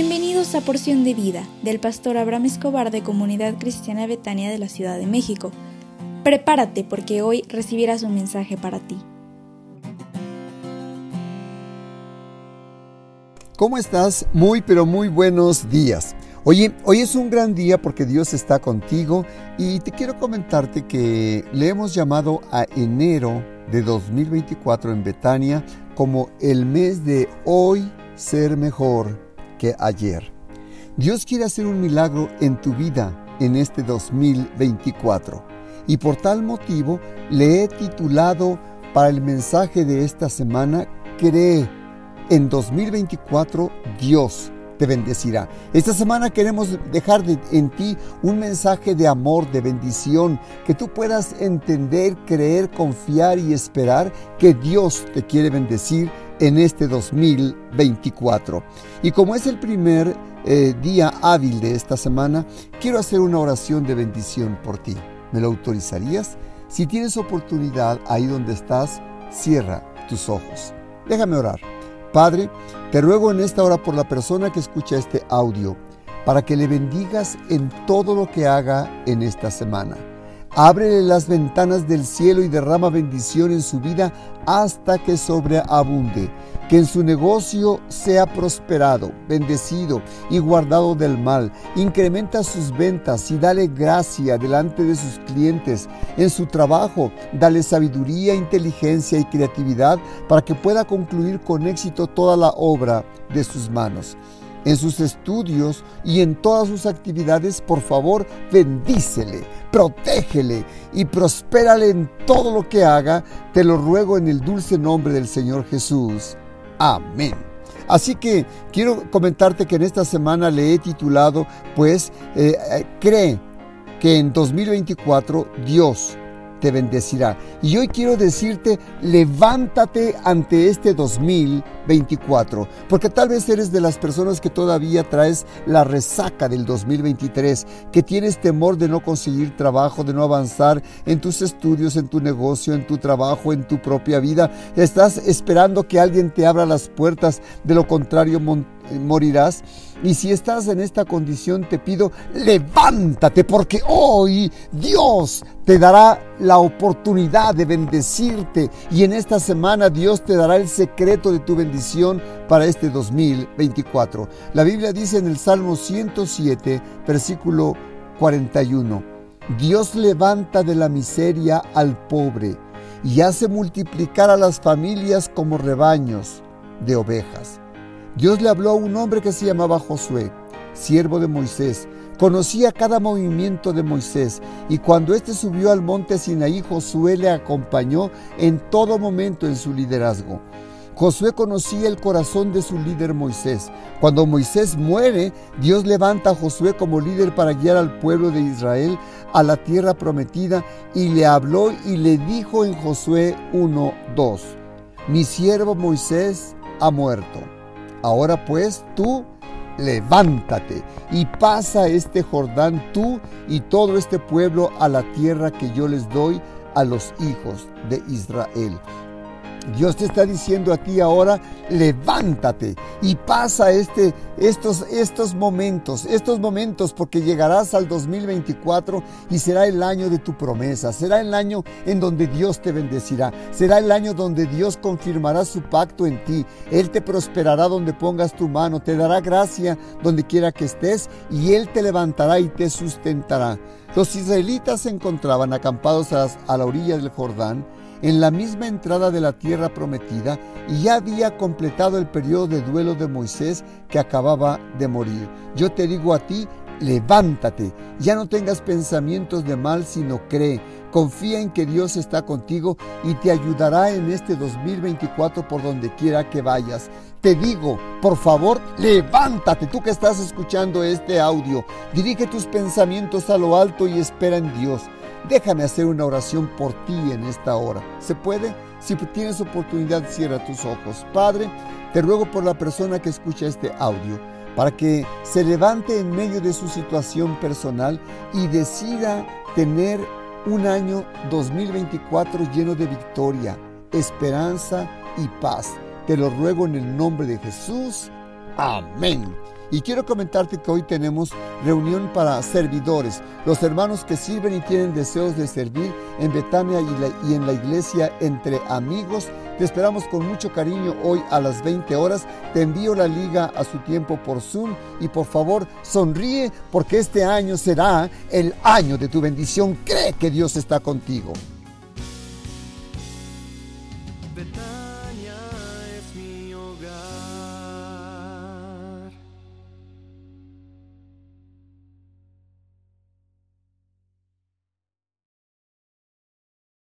Bienvenidos a Porción de Vida del pastor Abraham Escobar de Comunidad Cristiana Betania de la Ciudad de México. Prepárate porque hoy recibirás un mensaje para ti. ¿Cómo estás? Muy pero muy buenos días. Oye, hoy es un gran día porque Dios está contigo y te quiero comentarte que le hemos llamado a enero de 2024 en Betania como el mes de hoy ser mejor que ayer. Dios quiere hacer un milagro en tu vida en este 2024 y por tal motivo le he titulado para el mensaje de esta semana Cree en 2024 Dios te bendecirá. Esta semana queremos dejar en ti un mensaje de amor, de bendición, que tú puedas entender, creer, confiar y esperar que Dios te quiere bendecir en este 2024. Y como es el primer eh, día hábil de esta semana, quiero hacer una oración de bendición por ti. ¿Me lo autorizarías? Si tienes oportunidad ahí donde estás, cierra tus ojos. Déjame orar. Padre, te ruego en esta hora por la persona que escucha este audio, para que le bendigas en todo lo que haga en esta semana. Ábrele las ventanas del cielo y derrama bendición en su vida hasta que sobreabunde. Que en su negocio sea prosperado, bendecido y guardado del mal. Incrementa sus ventas y dale gracia delante de sus clientes. En su trabajo, dale sabiduría, inteligencia y creatividad para que pueda concluir con éxito toda la obra de sus manos en sus estudios y en todas sus actividades, por favor, bendícele, protégele y prospérale en todo lo que haga. Te lo ruego en el dulce nombre del Señor Jesús. Amén. Así que quiero comentarte que en esta semana le he titulado, pues, eh, eh, cree que en 2024 Dios te bendecirá. Y hoy quiero decirte, levántate ante este 2024, porque tal vez eres de las personas que todavía traes la resaca del 2023, que tienes temor de no conseguir trabajo, de no avanzar en tus estudios, en tu negocio, en tu trabajo, en tu propia vida. Estás esperando que alguien te abra las puertas, de lo contrario morirás. Y si estás en esta condición, te pido, levántate, porque hoy Dios te dará la oportunidad de bendecirte. Y en esta semana Dios te dará el secreto de tu bendición para este 2024. La Biblia dice en el Salmo 107, versículo 41, Dios levanta de la miseria al pobre y hace multiplicar a las familias como rebaños de ovejas. Dios le habló a un hombre que se llamaba Josué, siervo de Moisés. Conocía cada movimiento de Moisés y cuando éste subió al monte Sinaí, Josué le acompañó en todo momento en su liderazgo. Josué conocía el corazón de su líder Moisés. Cuando Moisés muere, Dios levanta a Josué como líder para guiar al pueblo de Israel a la tierra prometida y le habló y le dijo en Josué 1:2, mi siervo Moisés ha muerto Ahora pues tú levántate y pasa este Jordán tú y todo este pueblo a la tierra que yo les doy a los hijos de Israel. Dios te está diciendo a ti ahora, levántate y pasa este, estos, estos momentos, estos momentos porque llegarás al 2024 y será el año de tu promesa, será el año en donde Dios te bendecirá, será el año donde Dios confirmará su pacto en ti, Él te prosperará donde pongas tu mano, te dará gracia donde quiera que estés y Él te levantará y te sustentará. Los israelitas se encontraban acampados a la orilla del Jordán, en la misma entrada de la tierra prometida y ya había completado el periodo de duelo de Moisés que acababa de morir. Yo te digo a ti, levántate, ya no tengas pensamientos de mal, sino cree. Confía en que Dios está contigo y te ayudará en este 2024 por donde quiera que vayas. Te digo, por favor, levántate, tú que estás escuchando este audio. Dirige tus pensamientos a lo alto y espera en Dios. Déjame hacer una oración por ti en esta hora. ¿Se puede? Si tienes oportunidad, cierra tus ojos. Padre, te ruego por la persona que escucha este audio, para que se levante en medio de su situación personal y decida tener un año 2024 lleno de victoria, esperanza y paz. Te lo ruego en el nombre de Jesús. Amén. Y quiero comentarte que hoy tenemos reunión para servidores, los hermanos que sirven y tienen deseos de servir en Betania y, en la iglesia entre amigos. Te esperamos con mucho cariño hoy a las 20 horas. Te envío la liga a su tiempo por Zoom y por favor sonríe porque este año será el año de tu bendición. Cree que Dios está contigo.